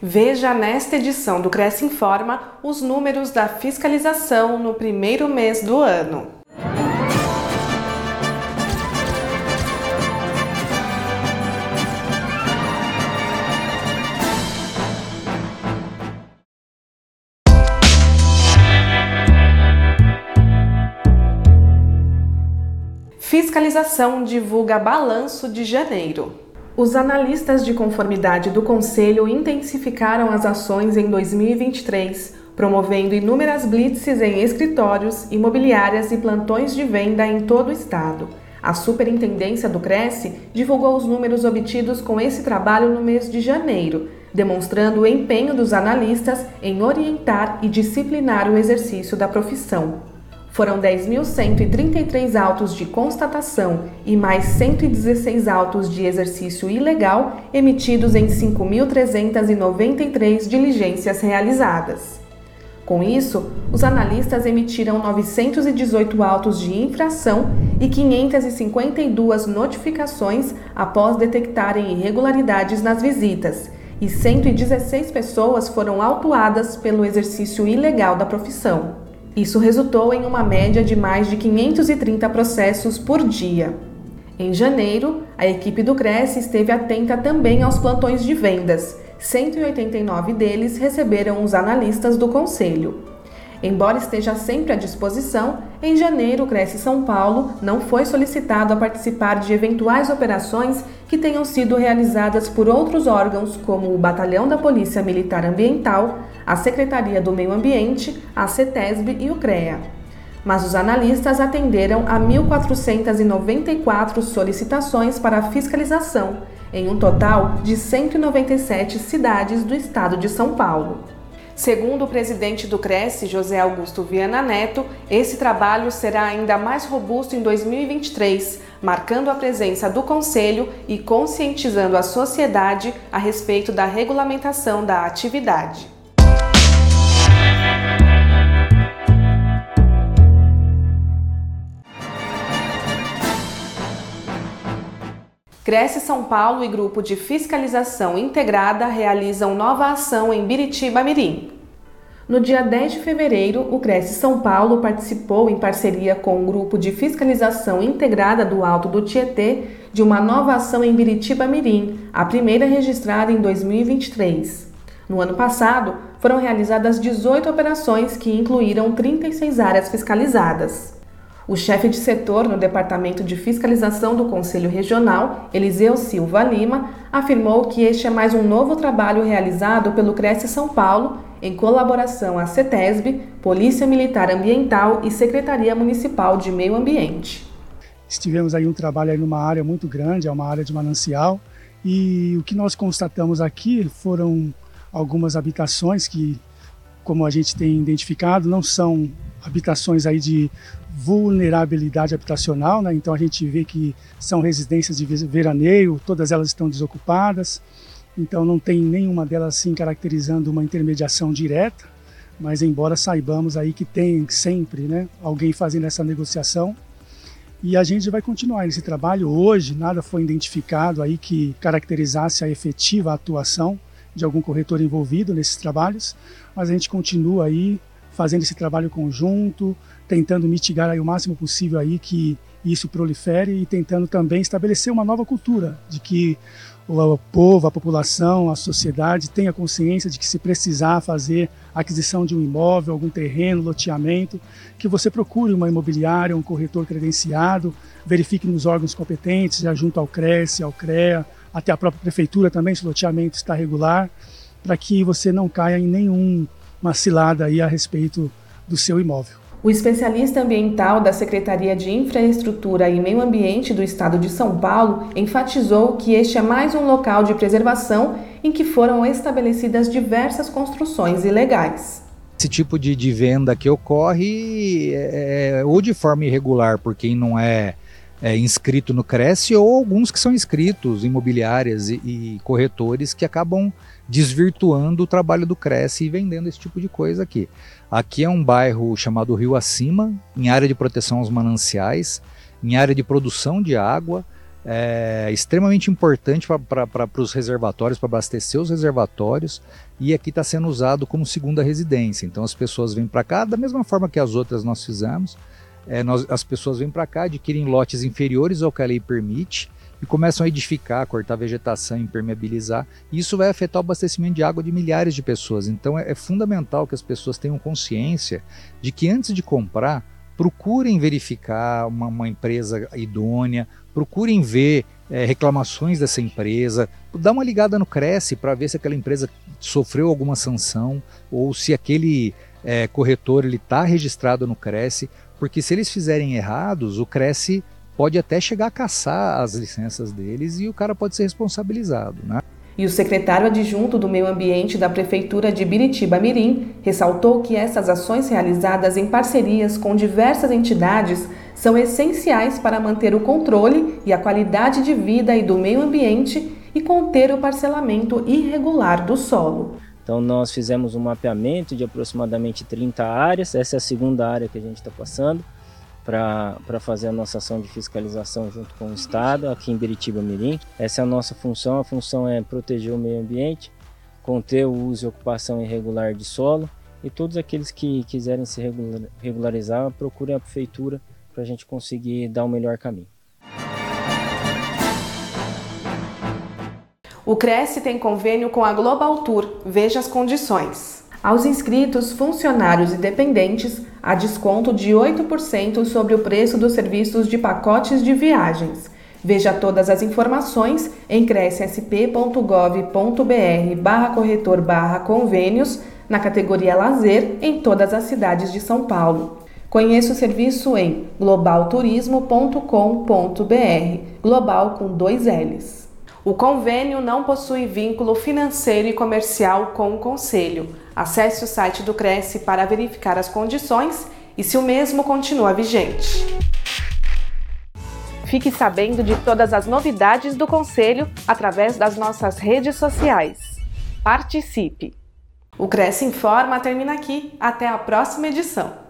Veja nesta edição do Cresce Informa os números da fiscalização no primeiro mês do ano. Fiscalização divulga balanço de janeiro. Os analistas de conformidade do Conselho intensificaram as ações em 2023, promovendo inúmeras blitzes em escritórios, imobiliárias e plantões de venda em todo o estado. A Superintendência do Cresce divulgou os números obtidos com esse trabalho no mês de janeiro, demonstrando o empenho dos analistas em orientar e disciplinar o exercício da profissão. Foram 10.133 autos de constatação e mais 116 autos de exercício ilegal emitidos em 5.393 diligências realizadas. Com isso, os analistas emitiram 918 autos de infração e 552 notificações após detectarem irregularidades nas visitas, e 116 pessoas foram autuadas pelo exercício ilegal da profissão. Isso resultou em uma média de mais de 530 processos por dia. Em janeiro, a equipe do Cresce esteve atenta também aos plantões de vendas. 189 deles receberam os analistas do conselho. Embora esteja sempre à disposição, em janeiro o Cresce São Paulo não foi solicitado a participar de eventuais operações que tenham sido realizadas por outros órgãos, como o Batalhão da Polícia Militar Ambiental, a Secretaria do Meio Ambiente, a CETESB e o CREA. Mas os analistas atenderam a 1.494 solicitações para fiscalização, em um total de 197 cidades do estado de São Paulo. Segundo o presidente do Cresce, José Augusto Viana Neto, esse trabalho será ainda mais robusto em 2023, marcando a presença do Conselho e conscientizando a sociedade a respeito da regulamentação da atividade. Cresce São Paulo e Grupo de Fiscalização Integrada realizam nova ação em Biritiba Mirim. No dia 10 de fevereiro, o Cresce São Paulo participou, em parceria com o Grupo de Fiscalização Integrada do Alto do Tietê, de uma nova ação em Biritiba Mirim, a primeira registrada em 2023. No ano passado, foram realizadas 18 operações que incluíram 36 áreas fiscalizadas. O chefe de setor no Departamento de Fiscalização do Conselho Regional, Eliseu Silva Lima, afirmou que este é mais um novo trabalho realizado pelo Cresce São Paulo, em colaboração à CETESB, Polícia Militar Ambiental e Secretaria Municipal de Meio Ambiente. Estivemos aí um trabalho aí numa área muito grande, é uma área de manancial, e o que nós constatamos aqui foram algumas habitações que, como a gente tem identificado, não são habitações aí de vulnerabilidade habitacional, né? então a gente vê que são residências de veraneio, todas elas estão desocupadas, então não tem nenhuma delas assim caracterizando uma intermediação direta, mas embora saibamos aí que tem sempre né, alguém fazendo essa negociação, e a gente vai continuar esse trabalho. Hoje nada foi identificado aí que caracterizasse a efetiva atuação de algum corretor envolvido nesses trabalhos, mas a gente continua aí fazendo esse trabalho conjunto, tentando mitigar aí o máximo possível aí que isso prolifere e tentando também estabelecer uma nova cultura de que o povo, a população, a sociedade tenha consciência de que se precisar fazer aquisição de um imóvel, algum terreno, loteamento, que você procure uma imobiliária, um corretor credenciado, verifique nos órgãos competentes, já junto ao CRES, ao CREA, até a própria prefeitura também, se o loteamento está regular, para que você não caia em nenhum uma cilada aí a respeito do seu imóvel. O especialista ambiental da Secretaria de Infraestrutura e Meio Ambiente do Estado de São Paulo enfatizou que este é mais um local de preservação em que foram estabelecidas diversas construções ilegais. Esse tipo de, de venda que ocorre é, é ou de forma irregular por quem não é, é, inscrito no Cresce ou alguns que são inscritos, imobiliárias e, e corretores que acabam desvirtuando o trabalho do Cresce e vendendo esse tipo de coisa aqui. Aqui é um bairro chamado Rio Acima, em área de proteção aos mananciais, em área de produção de água. é extremamente importante para os reservatórios, para abastecer os reservatórios, e aqui está sendo usado como segunda residência. Então as pessoas vêm para cá da mesma forma que as outras nós fizemos. É, nós, as pessoas vêm para cá, adquirem lotes inferiores ao que a lei permite e começam a edificar, cortar vegetação, impermeabilizar. E isso vai afetar o abastecimento de água de milhares de pessoas. Então é, é fundamental que as pessoas tenham consciência de que antes de comprar, procurem verificar uma, uma empresa idônea, procurem ver é, reclamações dessa empresa, dá uma ligada no Cresce para ver se aquela empresa sofreu alguma sanção ou se aquele é, corretor ele está registrado no Cresce, porque se eles fizerem errados, o Cresce pode até chegar a caçar as licenças deles e o cara pode ser responsabilizado, né? E o secretário adjunto do Meio Ambiente da Prefeitura de Biritiba Mirim ressaltou que essas ações realizadas em parcerias com diversas entidades são essenciais para manter o controle e a qualidade de vida e do meio ambiente e conter o parcelamento irregular do solo. Então nós fizemos um mapeamento de aproximadamente 30 áreas, essa é a segunda área que a gente está passando para fazer a nossa ação de fiscalização junto com o Estado, aqui em Biritiba Mirim. Essa é a nossa função, a função é proteger o meio ambiente, conter o uso e ocupação irregular de solo e todos aqueles que quiserem se regularizar, procurem a prefeitura para a gente conseguir dar o melhor caminho. O Cresce tem convênio com a Global Tour. Veja as condições. Aos inscritos, funcionários e dependentes, há desconto de 8% sobre o preço dos serviços de pacotes de viagens. Veja todas as informações em crescsp.gov.br barra corretor barra convênios na categoria lazer em todas as cidades de São Paulo. Conheça o serviço em globalturismo.com.br, global com dois L's. O convênio não possui vínculo financeiro e comercial com o Conselho. Acesse o site do Cresce para verificar as condições e se o mesmo continua vigente. Fique sabendo de todas as novidades do Conselho através das nossas redes sociais. Participe! O Cresce Informa termina aqui. Até a próxima edição.